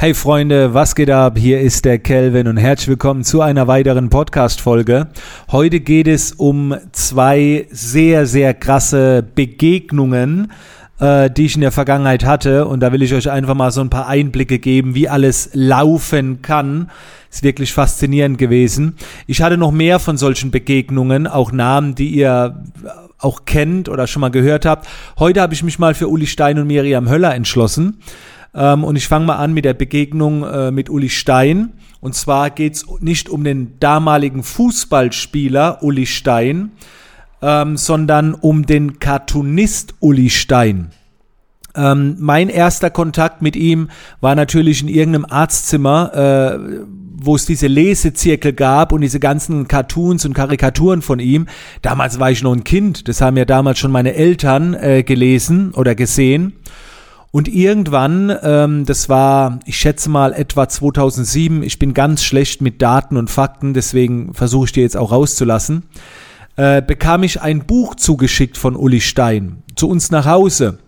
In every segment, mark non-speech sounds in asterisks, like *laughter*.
Hey Freunde, was geht ab? Hier ist der Kelvin und herzlich willkommen zu einer weiteren Podcast-Folge. Heute geht es um zwei sehr, sehr krasse Begegnungen, äh, die ich in der Vergangenheit hatte. Und da will ich euch einfach mal so ein paar Einblicke geben, wie alles laufen kann. Ist wirklich faszinierend gewesen. Ich hatte noch mehr von solchen Begegnungen, auch Namen, die ihr auch kennt oder schon mal gehört habt. Heute habe ich mich mal für Uli Stein und Miriam Höller entschlossen. Ähm, und ich fange mal an mit der Begegnung äh, mit Uli Stein. Und zwar geht es nicht um den damaligen Fußballspieler Uli Stein, ähm, sondern um den Cartoonist Uli Stein. Ähm, mein erster Kontakt mit ihm war natürlich in irgendeinem Arztzimmer, äh, wo es diese Lesezirkel gab und diese ganzen Cartoons und Karikaturen von ihm. Damals war ich noch ein Kind, das haben ja damals schon meine Eltern äh, gelesen oder gesehen. Und irgendwann, ähm, das war, ich schätze mal etwa 2007, ich bin ganz schlecht mit Daten und Fakten, deswegen versuche ich dir jetzt auch rauszulassen, äh, bekam ich ein Buch zugeschickt von Uli Stein zu uns nach Hause.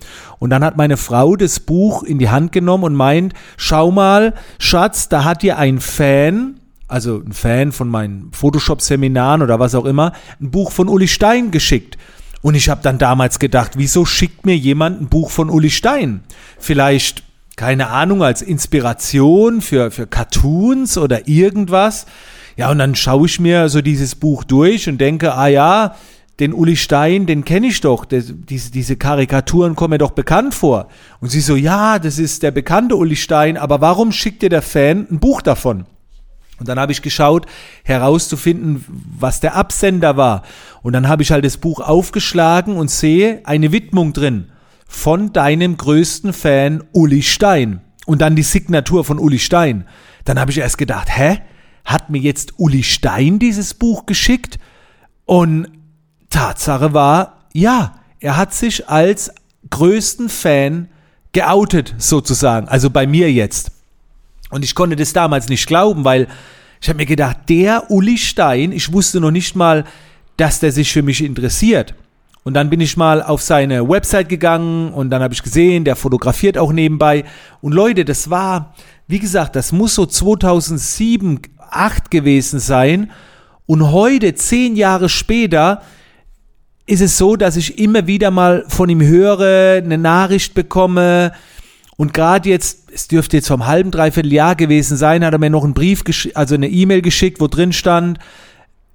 Und dann hat meine Frau das Buch in die Hand genommen und meint, schau mal, Schatz, da hat dir ein Fan, also ein Fan von meinen Photoshop-Seminaren oder was auch immer, ein Buch von Uli Stein geschickt. Und ich habe dann damals gedacht, wieso schickt mir jemand ein Buch von Uli Stein? Vielleicht, keine Ahnung, als Inspiration für, für Cartoons oder irgendwas. Ja, und dann schaue ich mir so dieses Buch durch und denke, ah ja, den Uli Stein, den kenne ich doch. Der, diese, diese Karikaturen kommen mir doch bekannt vor. Und sie so, ja, das ist der bekannte Uli Stein, aber warum schickt dir der Fan ein Buch davon? Und dann habe ich geschaut, herauszufinden, was der Absender war. Und dann habe ich halt das Buch aufgeschlagen und sehe eine Widmung drin von deinem größten Fan Uli Stein. Und dann die Signatur von Uli Stein. Dann habe ich erst gedacht, hä? Hat mir jetzt Uli Stein dieses Buch geschickt? Und Tatsache war, ja, er hat sich als größten Fan geoutet, sozusagen. Also bei mir jetzt. Und ich konnte das damals nicht glauben, weil ich habe mir gedacht, der Uli Stein, ich wusste noch nicht mal, dass der sich für mich interessiert. Und dann bin ich mal auf seine Website gegangen und dann habe ich gesehen, der fotografiert auch nebenbei. Und Leute, das war, wie gesagt, das muss so 2007, 2008 gewesen sein. Und heute, zehn Jahre später, ist es so, dass ich immer wieder mal von ihm höre, eine Nachricht bekomme, und gerade jetzt, es dürfte jetzt vom halben, dreiviertel Jahr gewesen sein, hat er mir noch einen Brief, also eine E-Mail geschickt, wo drin stand,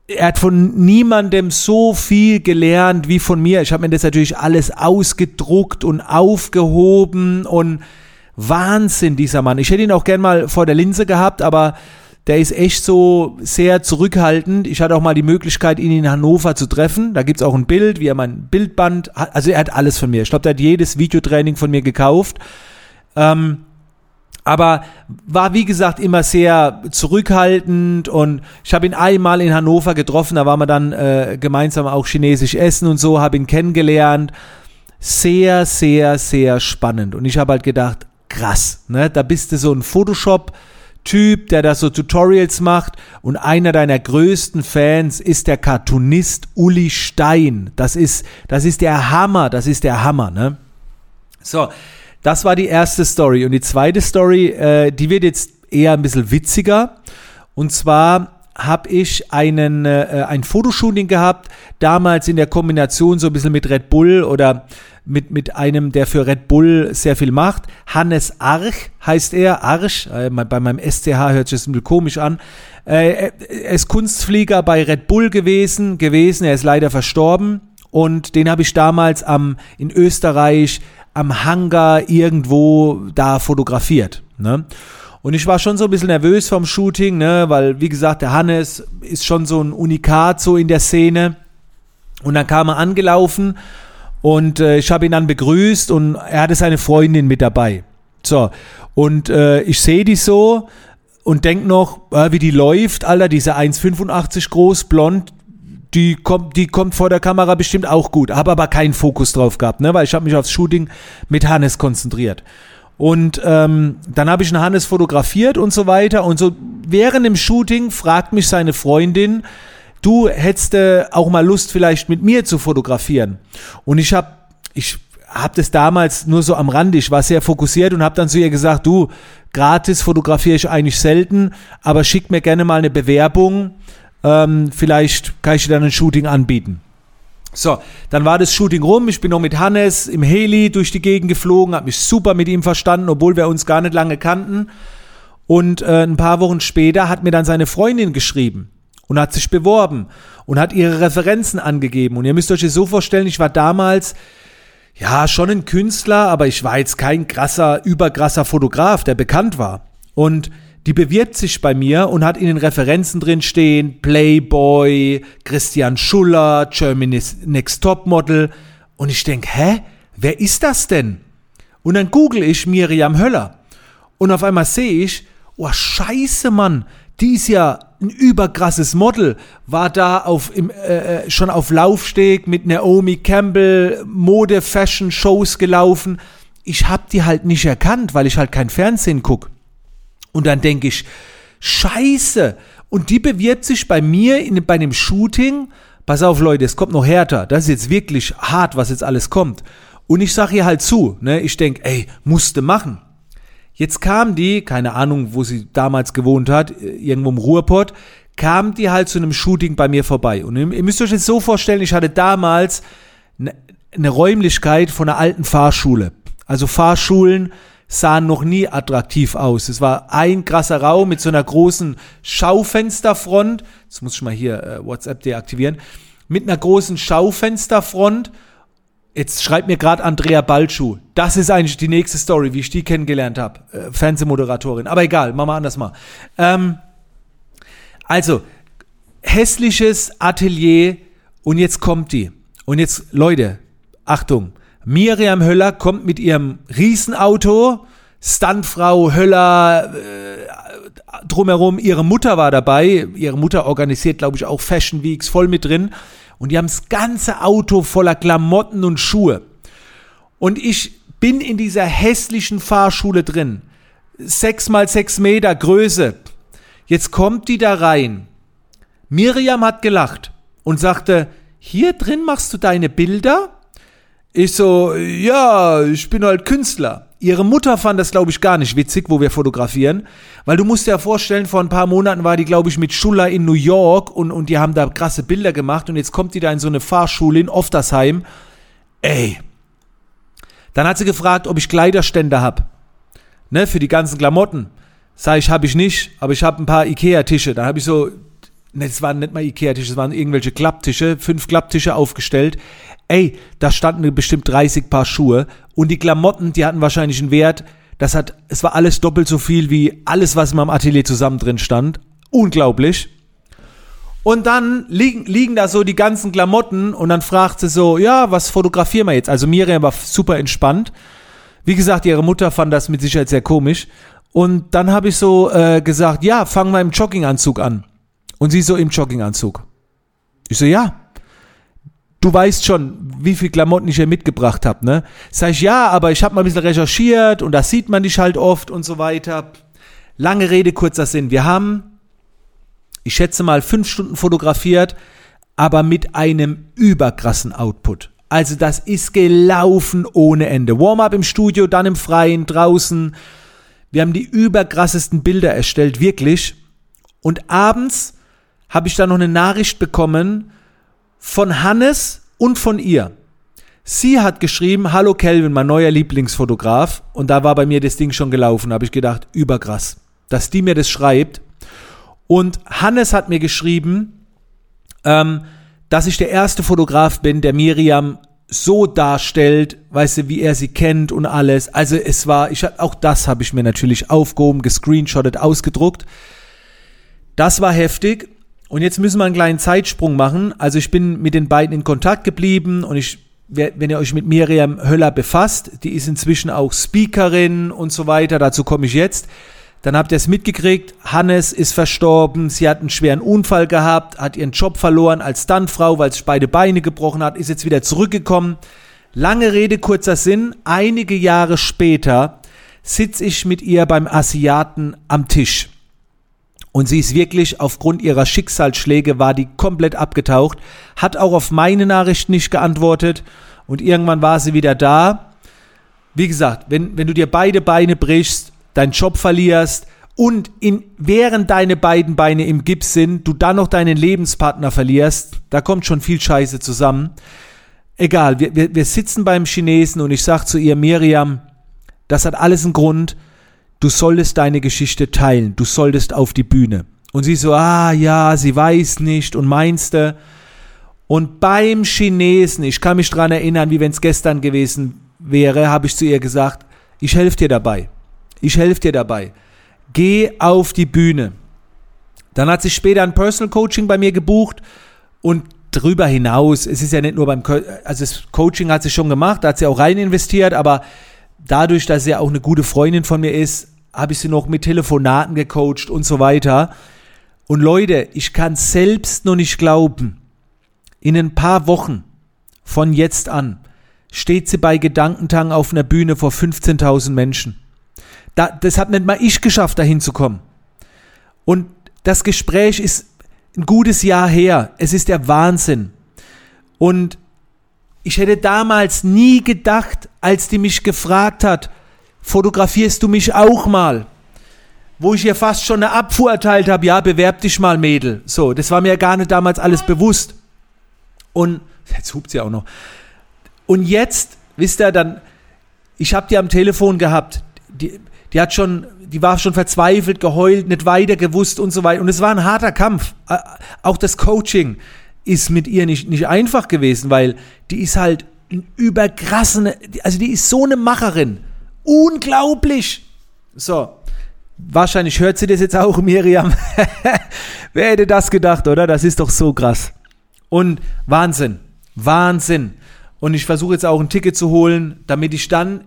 er hat von niemandem so viel gelernt wie von mir. Ich habe mir das natürlich alles ausgedruckt und aufgehoben und Wahnsinn, dieser Mann. Ich hätte ihn auch gern mal vor der Linse gehabt, aber der ist echt so sehr zurückhaltend. Ich hatte auch mal die Möglichkeit, ihn in Hannover zu treffen. Da gibt es auch ein Bild, wie er mein Bildband hat. Also er hat alles von mir. Ich glaube, der hat jedes Videotraining von mir gekauft. Ähm, aber war wie gesagt immer sehr zurückhaltend und ich habe ihn einmal in Hannover getroffen, da waren wir dann äh, gemeinsam auch chinesisch essen und so, habe ihn kennengelernt. Sehr, sehr, sehr spannend und ich habe halt gedacht, krass, ne? Da bist du so ein Photoshop Typ, der da so Tutorials macht und einer deiner größten Fans ist der Cartoonist Uli Stein. Das ist das ist der Hammer, das ist der Hammer, ne? So, das war die erste Story. Und die zweite Story, äh, die wird jetzt eher ein bisschen witziger. Und zwar habe ich einen, äh, ein Fotoshooting gehabt, damals in der Kombination so ein bisschen mit Red Bull oder mit, mit einem, der für Red Bull sehr viel macht. Hannes Arch heißt er, Arch, äh, bei meinem SCH hört sich das ein bisschen komisch an. Äh, er ist Kunstflieger bei Red Bull gewesen, gewesen, er ist leider verstorben. Und den habe ich damals am, in Österreich am Hangar irgendwo da fotografiert. Ne? Und ich war schon so ein bisschen nervös vom Shooting, ne? weil, wie gesagt, der Hannes ist schon so ein Unikat so in der Szene. Und dann kam er angelaufen und äh, ich habe ihn dann begrüßt und er hatte seine Freundin mit dabei. So, und äh, ich sehe die so und denk noch, äh, wie die läuft, Alter, diese 1,85 groß, blond, die kommt, die kommt vor der Kamera bestimmt auch gut. Habe aber keinen Fokus drauf gehabt, ne? weil ich habe mich aufs Shooting mit Hannes konzentriert. Und ähm, dann habe ich einen Hannes fotografiert und so weiter. Und so während dem Shooting fragt mich seine Freundin, du hättest äh, auch mal Lust vielleicht mit mir zu fotografieren. Und ich habe, ich habe das damals nur so am Rand, ich war sehr fokussiert und habe dann zu ihr gesagt, du, gratis fotografiere ich eigentlich selten, aber schick mir gerne mal eine Bewerbung, ähm, vielleicht kann ich dir dann ein Shooting anbieten. So, dann war das Shooting rum. Ich bin noch mit Hannes im Heli durch die Gegend geflogen, habe mich super mit ihm verstanden, obwohl wir uns gar nicht lange kannten. Und äh, ein paar Wochen später hat mir dann seine Freundin geschrieben und hat sich beworben und hat ihre Referenzen angegeben. Und ihr müsst euch das so vorstellen, ich war damals ja schon ein Künstler, aber ich war jetzt kein krasser, überkrasser Fotograf, der bekannt war. Und die bewirbt sich bei mir und hat in den Referenzen drin stehen Playboy, Christian Schuller, Germany's Next Top Model. Und ich denke, hä, wer ist das denn? Und dann google ich Miriam Höller. Und auf einmal sehe ich, oh scheiße, Mann, die ist ja ein überkrasses Model, war da auf, im, äh, äh, schon auf Laufsteg mit Naomi Campbell, Mode, Fashion Shows gelaufen. Ich hab die halt nicht erkannt, weil ich halt kein Fernsehen guck. Und dann denke ich, scheiße. Und die bewirbt sich bei mir in, bei einem Shooting. Pass auf, Leute, es kommt noch härter. Das ist jetzt wirklich hart, was jetzt alles kommt. Und ich sage ihr halt zu, ne? Ich denke, ey, musste machen. Jetzt kam die, keine Ahnung, wo sie damals gewohnt hat, irgendwo im Ruhrpott, kam die halt zu einem Shooting bei mir vorbei. Und ihr müsst euch jetzt so vorstellen, ich hatte damals eine, eine Räumlichkeit von einer alten Fahrschule. Also Fahrschulen sahen noch nie attraktiv aus. Es war ein krasser Raum mit so einer großen Schaufensterfront. Jetzt muss ich mal hier äh, WhatsApp deaktivieren. Mit einer großen Schaufensterfront Jetzt schreibt mir gerade Andrea Balschuh. Das ist eigentlich die nächste Story, wie ich die kennengelernt habe. Äh, Fernsehmoderatorin. Aber egal, machen wir anders mal. Ähm, also, hässliches Atelier und jetzt kommt die. Und jetzt, Leute, Achtung. Miriam Höller kommt mit ihrem Riesenauto. Stuntfrau Höller äh, drumherum. Ihre Mutter war dabei. Ihre Mutter organisiert, glaube ich, auch Fashion Weeks voll mit drin und die haben das ganze Auto voller Klamotten und Schuhe. Und ich bin in dieser hässlichen Fahrschule drin. Sechs mal sechs Meter Größe. Jetzt kommt die da rein. Miriam hat gelacht und sagte, hier drin machst du deine Bilder? Ich so, ja, ich bin halt Künstler. Ihre Mutter fand das, glaube ich, gar nicht witzig, wo wir fotografieren, weil du musst dir ja vorstellen, vor ein paar Monaten war die, glaube ich, mit Schuller in New York und, und die haben da krasse Bilder gemacht und jetzt kommt die da in so eine Fahrschule in Oftersheim. Ey. Dann hat sie gefragt, ob ich Kleiderstände hab. Ne, für die ganzen Klamotten. Sag ich, habe ich nicht, aber ich habe ein paar Ikea-Tische. Da habe ich so, das waren nicht mal Ikea-Tische, das waren irgendwelche Klapptische, fünf Klapptische aufgestellt. Ey, da standen bestimmt 30 Paar Schuhe und die Klamotten, die hatten wahrscheinlich einen Wert. Das hat, es war alles doppelt so viel wie alles, was in meinem Atelier zusammen drin stand. Unglaublich. Und dann liegen, liegen da so die ganzen Klamotten und dann fragt sie so, ja, was fotografieren wir jetzt? Also Miriam war super entspannt. Wie gesagt, ihre Mutter fand das mit Sicherheit sehr komisch. Und dann habe ich so äh, gesagt, ja, fangen wir im Jogginganzug an. Und sie so im Jogginganzug. Ich so, ja, du weißt schon, wie viel Klamotten ich hier mitgebracht habe, ne? Sag ich, ja, aber ich habe mal ein bisschen recherchiert und da sieht man dich halt oft und so weiter. Lange Rede, kurzer Sinn. Wir haben, ich schätze mal, fünf Stunden fotografiert, aber mit einem überkrassen Output. Also das ist gelaufen ohne Ende. Warm-up im Studio, dann im Freien, draußen. Wir haben die überkrassesten Bilder erstellt, wirklich. Und abends habe ich dann noch eine Nachricht bekommen von Hannes und von ihr. Sie hat geschrieben, hallo Kelvin, mein neuer Lieblingsfotograf. Und da war bei mir das Ding schon gelaufen. Da habe ich gedacht, überkrass, dass die mir das schreibt. Und Hannes hat mir geschrieben, ähm, dass ich der erste Fotograf bin, der Miriam so darstellt, weißt du, wie er sie kennt und alles. Also es war, ich auch das habe ich mir natürlich aufgehoben, gescreenshottet, ausgedruckt. Das war heftig. Und jetzt müssen wir einen kleinen Zeitsprung machen. Also ich bin mit den beiden in Kontakt geblieben und ich, wenn ihr euch mit Miriam Höller befasst, die ist inzwischen auch Speakerin und so weiter, dazu komme ich jetzt. Dann habt ihr es mitgekriegt, Hannes ist verstorben, sie hat einen schweren Unfall gehabt, hat ihren Job verloren als Stuntfrau, weil sich beide Beine gebrochen hat, ist jetzt wieder zurückgekommen. Lange Rede, kurzer Sinn, einige Jahre später sitze ich mit ihr beim Asiaten am Tisch. Und sie ist wirklich aufgrund ihrer Schicksalsschläge war die komplett abgetaucht, hat auch auf meine Nachricht nicht geantwortet und irgendwann war sie wieder da. Wie gesagt, wenn, wenn du dir beide Beine brichst, deinen Job verlierst und in, während deine beiden Beine im Gips sind, du dann noch deinen Lebenspartner verlierst, da kommt schon viel Scheiße zusammen. Egal, wir, wir, wir sitzen beim Chinesen und ich sag zu ihr, Miriam, das hat alles einen Grund, du solltest deine Geschichte teilen, du solltest auf die Bühne. Und sie so, ah ja, sie weiß nicht und meinste. Und beim Chinesen, ich kann mich dran erinnern, wie wenn es gestern gewesen wäre, habe ich zu ihr gesagt, ich helfe dir dabei. Ich helfe dir dabei. Geh auf die Bühne. Dann hat sie später ein Personal Coaching bei mir gebucht und darüber hinaus, es ist ja nicht nur beim, Co also das Coaching hat sie schon gemacht, da hat sie auch rein investiert, aber dadurch, dass sie auch eine gute Freundin von mir ist, habe ich sie noch mit Telefonaten gecoacht und so weiter. Und Leute, ich kann selbst noch nicht glauben, in ein paar Wochen von jetzt an steht sie bei Gedankentang auf einer Bühne vor 15.000 Menschen. Da, das hat nicht mal ich geschafft, dahin zu kommen. Und das Gespräch ist ein gutes Jahr her. Es ist der Wahnsinn. Und ich hätte damals nie gedacht, als die mich gefragt hat, fotografierst du mich auch mal? Wo ich ihr fast schon eine Abfuhr erteilt habe, ja, bewerb dich mal, Mädel. So, das war mir gar nicht damals alles bewusst. Und jetzt hupt sie auch noch. Und jetzt, wisst ihr, dann, ich habe die am Telefon gehabt. Die, die hat schon, die war schon verzweifelt, geheult, nicht weiter gewusst und so weiter. Und es war ein harter Kampf. Auch das Coaching ist mit ihr nicht, nicht einfach gewesen, weil die ist halt überkrassene, also die ist so eine Macherin. Unglaublich. So. Wahrscheinlich hört sie das jetzt auch, Miriam. *laughs* Wer hätte das gedacht, oder? Das ist doch so krass. Und Wahnsinn. Wahnsinn. Und ich versuche jetzt auch ein Ticket zu holen, damit ich dann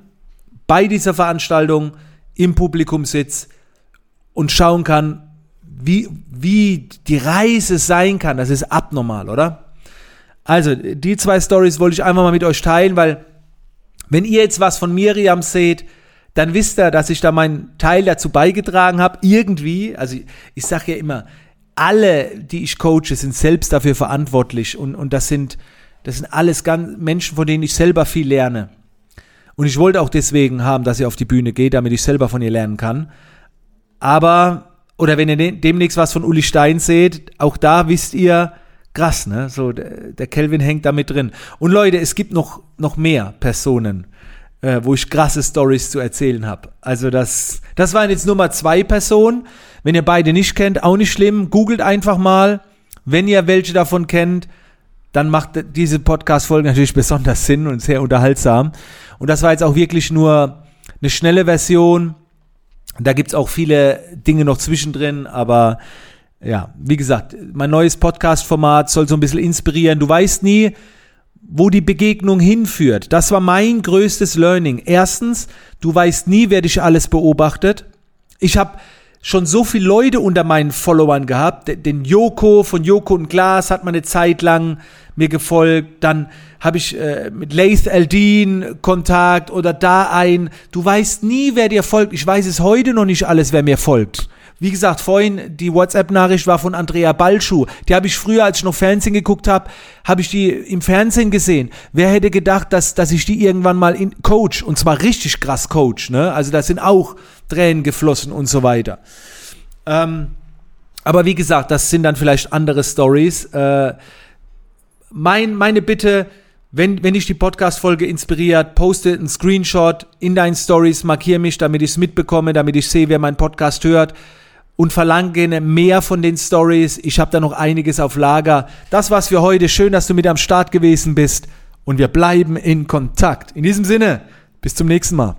bei dieser Veranstaltung im Publikum sitze und schauen kann, wie, wie die Reise sein kann. Das ist abnormal, oder? Also, die zwei Stories wollte ich einfach mal mit euch teilen, weil wenn ihr jetzt was von Miriam seht, dann wisst ihr, dass ich da meinen Teil dazu beigetragen habe, irgendwie. Also ich, ich sage ja immer, alle, die ich coache, sind selbst dafür verantwortlich und, und das sind, das sind alles ganz Menschen, von denen ich selber viel lerne. Und ich wollte auch deswegen haben, dass sie auf die Bühne geht, damit ich selber von ihr lernen kann. Aber, oder wenn ihr demnächst was von Uli Stein seht, auch da wisst ihr, krass, ne? So, der Kelvin hängt da mit drin. Und Leute, es gibt noch, noch mehr Personen, äh, wo ich krasse Stories zu erzählen habe. Also das, das waren jetzt nur mal zwei Personen. Wenn ihr beide nicht kennt, auch nicht schlimm. Googelt einfach mal. Wenn ihr welche davon kennt, dann macht diese Podcast-Folge natürlich besonders Sinn und sehr unterhaltsam. Und das war jetzt auch wirklich nur eine schnelle Version. Da gibt's auch viele Dinge noch zwischendrin, aber ja, wie gesagt, mein neues Podcast-Format soll so ein bisschen inspirieren. Du weißt nie, wo die Begegnung hinführt. Das war mein größtes Learning. Erstens, du weißt nie, wer dich alles beobachtet. Ich habe schon so viele Leute unter meinen Followern gehabt. Den Joko von Joko und Glas hat man eine Zeit lang mir gefolgt. Dann habe ich äh, mit Laith Eldin Kontakt oder da ein. Du weißt nie, wer dir folgt. Ich weiß es heute noch nicht alles, wer mir folgt. Wie gesagt, vorhin die WhatsApp-Nachricht war von Andrea Balschuh. Die habe ich früher, als ich noch Fernsehen geguckt habe, habe ich die im Fernsehen gesehen. Wer hätte gedacht, dass, dass ich die irgendwann mal in Coach, und zwar richtig krass Coach, ne? Also da sind auch Tränen geflossen und so weiter. Ähm, aber wie gesagt, das sind dann vielleicht andere Stories. Äh, mein, meine Bitte, wenn, wenn dich die Podcast-Folge inspiriert, poste einen Screenshot in deinen Stories, markiere mich, damit ich es mitbekomme, damit ich sehe, wer meinen Podcast hört und verlange mehr von den Stories. Ich habe da noch einiges auf Lager. Das war's für heute. Schön, dass du mit am Start gewesen bist und wir bleiben in Kontakt. In diesem Sinne, bis zum nächsten Mal.